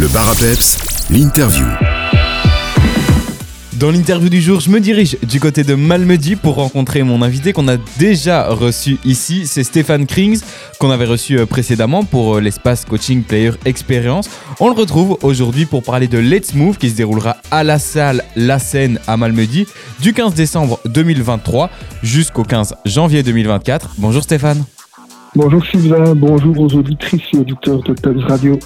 Le bar à peps, l'interview. Dans l'interview du jour, je me dirige du côté de Malmedy pour rencontrer mon invité qu'on a déjà reçu ici. C'est Stéphane Krings, qu'on avait reçu euh, précédemment pour euh, l'espace Coaching Player Experience. On le retrouve aujourd'hui pour parler de Let's Move qui se déroulera à la salle La Seine à Malmedy du 15 décembre 2023 jusqu'au 15 janvier 2024. Bonjour Stéphane. Bonjour Sylvain, bonjour aux auditrices et auditeurs de Tels Radio.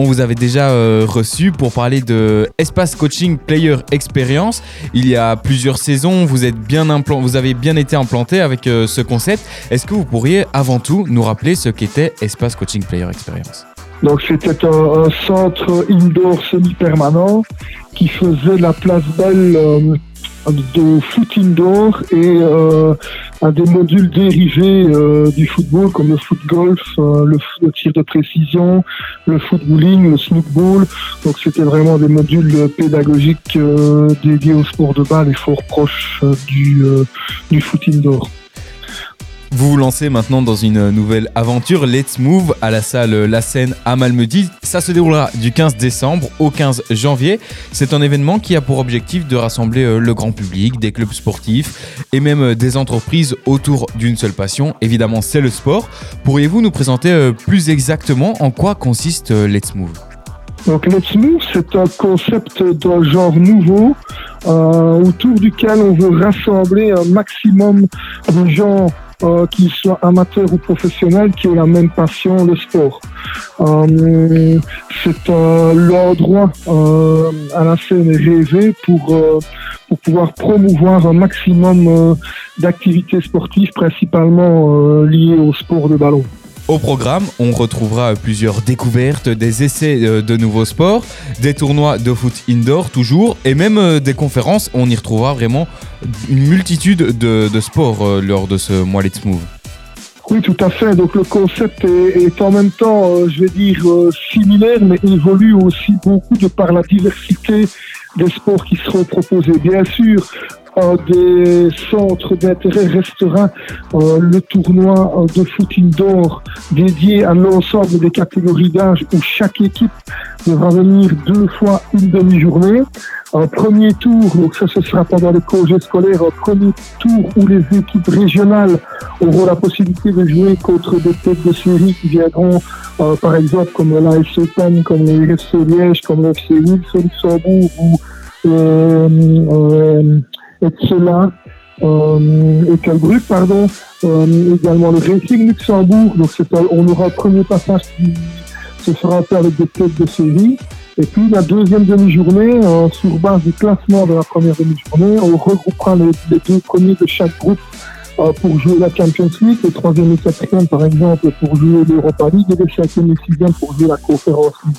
On vous avait déjà euh, reçu pour parler de Espace Coaching Player Experience. Il y a plusieurs saisons, vous, êtes bien vous avez bien été implanté avec euh, ce concept. Est-ce que vous pourriez avant tout nous rappeler ce qu'était Espace Coaching Player Experience? Donc c'était un, centre indoor semi-permanent qui faisait la place belle euh, de foot indoor et à des modules dérivés euh, du football comme le foot golf, euh, le, tir de précision, le footballing, le snookball. Donc c'était vraiment des modules pédagogiques dédiés au sport de balle et fort proches du, du foot indoor. Vous vous lancez maintenant dans une nouvelle aventure, Let's Move, à la salle La Seine à Malmedy. Ça se déroulera du 15 décembre au 15 janvier. C'est un événement qui a pour objectif de rassembler euh, le grand public, des clubs sportifs et même euh, des entreprises autour d'une seule passion. Évidemment, c'est le sport. Pourriez-vous nous présenter euh, plus exactement en quoi consiste Let's Move? Donc Let's Move, c'est un concept d'un genre nouveau autour duquel on veut rassembler un maximum de gens euh, qu'ils soient amateurs ou professionnels, qui ont la même passion, le sport. Euh, c'est euh, l'endroit euh, à la scène rêvé pour, euh, pour pouvoir promouvoir un maximum d'activités sportives, principalement liées au sport de ballon. Au programme, on retrouvera plusieurs découvertes, des essais euh, de nouveaux sports, des tournois de foot indoor toujours, et même euh, des conférences. On y retrouvera vraiment une multitude de, sports euh, lors de ce mois Let's Move. Oui, tout à fait. Donc le concept est, en même temps, je vais dire, similaire, mais évolue aussi beaucoup de par la diversité des sports qui seront proposés. Bien sûr, des centres d'intérêt restera euh, le tournoi euh, de foot indoor dédié à l'ensemble des catégories d'âge où chaque équipe devra venir deux fois une demi-journée. Un premier tour, donc ça ce sera pendant les congés scolaires, premier tour où les équipes régionales auront la possibilité de jouer contre des têtes de série qui viendront, euh, par exemple, comme l'AFC Pan, comme les RSC Liège, comme l'FC Wilson Luxembourg ou Excella euh, et Calbruck, pardon, euh, également le Racing Luxembourg. Donc on aura un premier passage qui se fera peu avec des têtes de série. Et puis la deuxième demi-journée, euh, sur base du classement de la première demi-journée, on regroupera les, deux premiers de chaque groupe pour jouer la Champions League, le troisième et quatrième par exemple pour jouer l'Europa League et le cinquième et sixième pour jouer la Conférence League.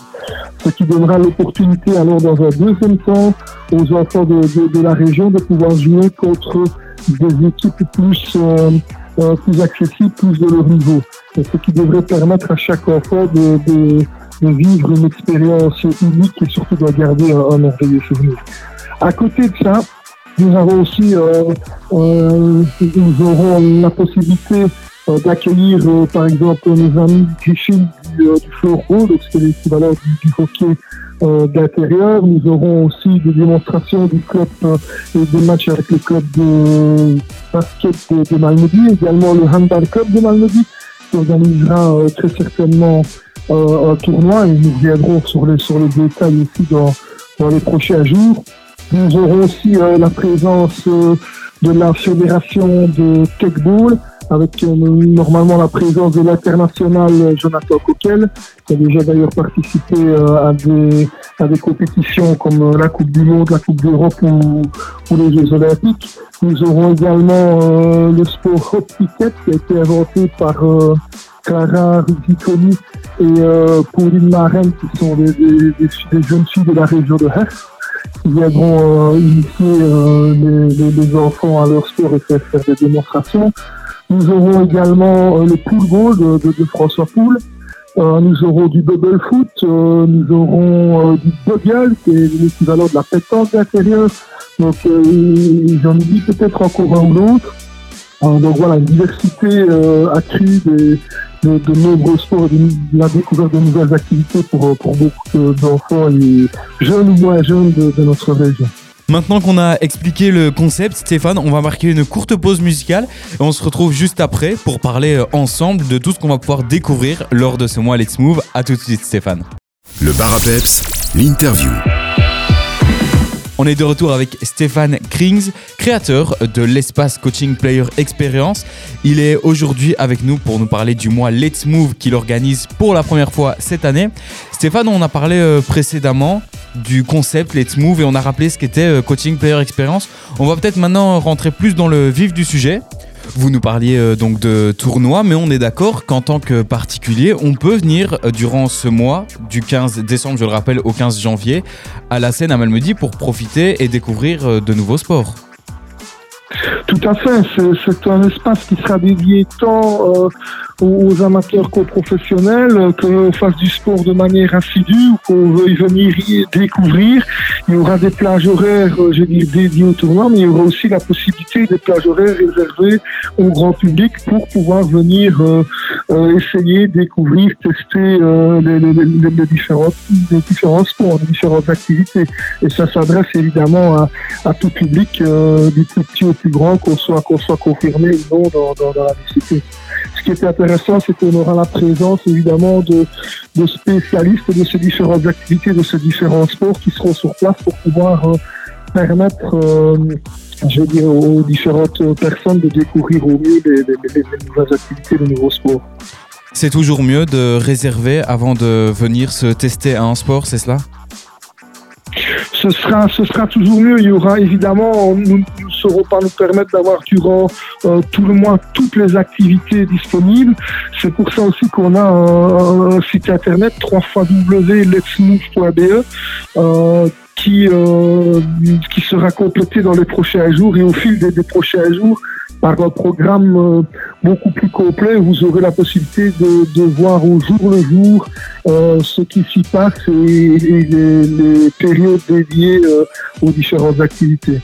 Ce qui donnera l'opportunité alors dans un deuxième temps aux enfants de, de, la région de pouvoir jouer contre des équipes plus, euh, euh, plus accessibles, plus de leur niveau. Ce qui devrait permettre à chaque enfant de, de, de vivre une expérience unique et surtout de garder un, un merveilleux souvenir. À côté de ça, nous avons aussi, euh, euh, nous aurons la possibilité euh, d'accueillir par exemple nos amis Griffin du, du floorball, donc c'est l'équivalent du, du, hockey d'intérieur. Nous aurons aussi des démonstrations du club et des matchs avec le club de basket de, de Malmedy, également le handball club de Malmedy qui organisera très certainement un tournoi et nous reviendrons sur les, sur les détails aussi dans, dans les prochains jours. Nous aurons aussi euh, la présence euh, de la fédération de Techball, avec euh, normalement la présence de l'international Jonathan Coquel, qui a déjà d'ailleurs participé à, des, à des compétitions comme la Coupe du Monde, la Coupe d'Europe ou, ou, les Jeux Olympiques. Nous aurons également le sport hot ticket qui a été inventé par Clara Rizziconi et Pauline Marenne, qui sont des, des, des, jeunes filles de la région de Hesse qui viendront euh, initier euh, les, enfants à leur sport et faire, faire des démonstrations. Nous aurons également euh, le pool ball de, François Poul. Nous aurons du bubble foot, nous aurons du buggle, qui est l'équivalent de la pétanque d'intérieur. Donc j'en dis peut-être encore un ou l'autre. donc voilà, une diversité accrue de, nombreux sports et de, la découverte de nouvelles activités pour, pour beaucoup d'enfants et jeunes ou moins jeunes de, de notre région. Maintenant qu'on a expliqué le concept, Stéphane, on va marquer une courte pause musicale et on se retrouve juste après pour parler euh, ensemble de tout ce qu'on va pouvoir découvrir lors de ce mois Let's Move. À tout de suite, Stéphane. Le bar à peps, l'interview. On est de retour avec Stéphane Krings, créateur de l'espace Coaching Player Experience. Il est aujourd'hui avec nous pour nous parler du mois Let's Move qu'il organise pour la première fois cette année. Stéphane, on a parlé euh, précédemment du concept Let's Move et on a rappelé ce qu'était euh, Coaching Player Experience. On va peut-être maintenant rentrer plus dans le vif du sujet. Vous nous parliez euh, donc de tournoi, mais on est d'accord qu'en tant que particulier, on peut venir euh, durant ce mois, du 15 décembre, je le rappelle, au 15 janvier, à la scène à Malmedy pour profiter et découvrir de nouveaux sports. Tout à fait, c'est un espace qui sera dédié tant aux amateurs qu'aux professionnels, qu'on fasse du sport de manière assidue ou qu'on veuille venir y découvrir. Il y aura des plages horaires, euh, je dis, dédiées au tournoi, mais il y aura aussi la possibilité des plages horaires réservées au grand public pour pouvoir venir euh, euh, essayer, découvrir, tester les, les, les, différentes, les différents sports, les différentes activités. Et ça s'adresse évidemment à, à, tout public, du plus petit au plus grand, qu'on soit, qu'on soit confirmé ou non dans, dans, dans la discipline. Ce qui est intéressant, c'est qu'on aura la présence évidemment de, spécialistes de ces différentes activités, de ces différents sports qui seront sur place pour pouvoir euh, permettre, euh, je veux dire, aux différentes personnes de découvrir au mieux les, nouvelles activités, les nouveaux sports. C'est toujours mieux de réserver avant de venir se tester à un sport, c'est cela? Ce sera, ce sera toujours mieux. Il y aura évidemment, nous ne saurons pas nous permettre d'avoir durant euh, tout le mois toutes les activités disponibles. C'est pour ça aussi qu'on a un, site internet www.letsmove.be euh, qui, euh, qui sera complété dans les prochains jours et au fil des, prochains jours par un programme euh, beaucoup plus complet. Vous aurez la possibilité de, de voir au jour le jour euh, ce qui s'y passe et, les, les, périodes dédiées euh, aux différentes activités.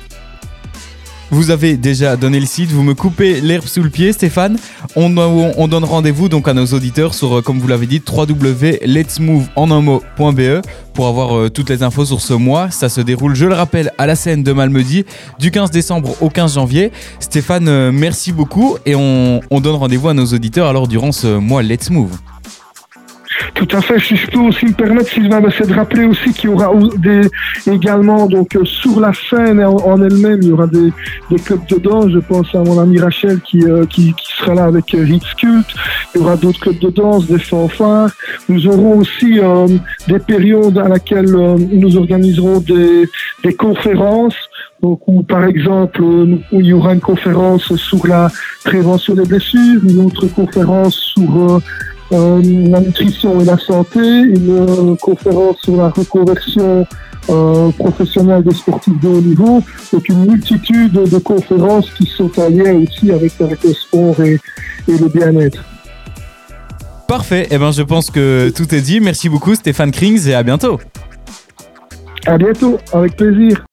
Vous avez déjà donné le site, vous me coupez l'herbe sous le pied, Stéphane. On, on donne rendez-vous donc à nos auditeurs sur, euh, comme vous l'avez dit, www.letsmove.be pour avoir euh, toutes les infos sur ce mois. Ça se déroule, je le rappelle, à la scène de Malmedy du 15 décembre au 15 janvier. Stéphane, euh, merci beaucoup et on donne rendez-vous à nos auditeurs alors durant ce mois Let's Move. Tout à fait. Si je peux aussi me permettre, Sylvain, c'est de rappeler aussi qu'il y aura des, également donc euh, sur la scène en, elle-même, il y aura des, des, clubs de danse. Je pense à mon ami Rachel qui, euh, qui, qui, sera là avec euh, Ritz Cult. Il y aura d'autres clubs de danse, des fanfares. Nous aurons aussi des périodes à laquelle nous organiserons des, des conférences. Donc, où, par exemple, où il y aura une conférence sur la prévention des blessures, une autre conférence sur euh, la nutrition et la santé, une conférence sur la reconversion euh, professionnelle des sportifs de haut niveau, donc une multitude de conférences qui sont en lien aussi avec, avec le sport et, et le bien-être. Parfait, eh ben, je pense que tout est dit. Merci beaucoup Stéphane Krings et à bientôt. À bientôt, avec plaisir.